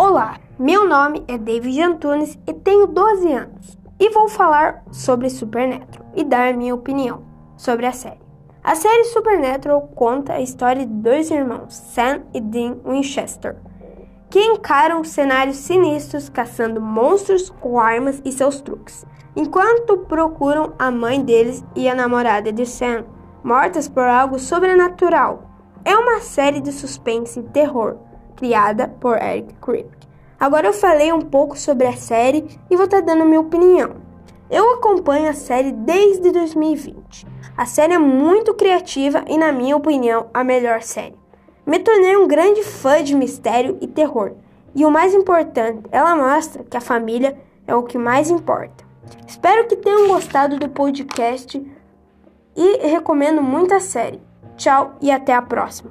Olá, meu nome é David Antunes e tenho 12 anos e vou falar sobre Supernatural e dar minha opinião sobre a série. A série Supernatural conta a história de dois irmãos, Sam e Dean Winchester, que encaram cenários sinistros caçando monstros com armas e seus truques, enquanto procuram a mãe deles e a namorada de Sam, mortas por algo sobrenatural. É uma série de suspense e terror criada por Eric Kripke. Agora eu falei um pouco sobre a série e vou estar tá dando minha opinião. Eu acompanho a série desde 2020. A série é muito criativa e, na minha opinião, a melhor série. Me tornei um grande fã de mistério e terror. E o mais importante, ela mostra que a família é o que mais importa. Espero que tenham gostado do podcast e recomendo muito a série. Tchau e até a próxima.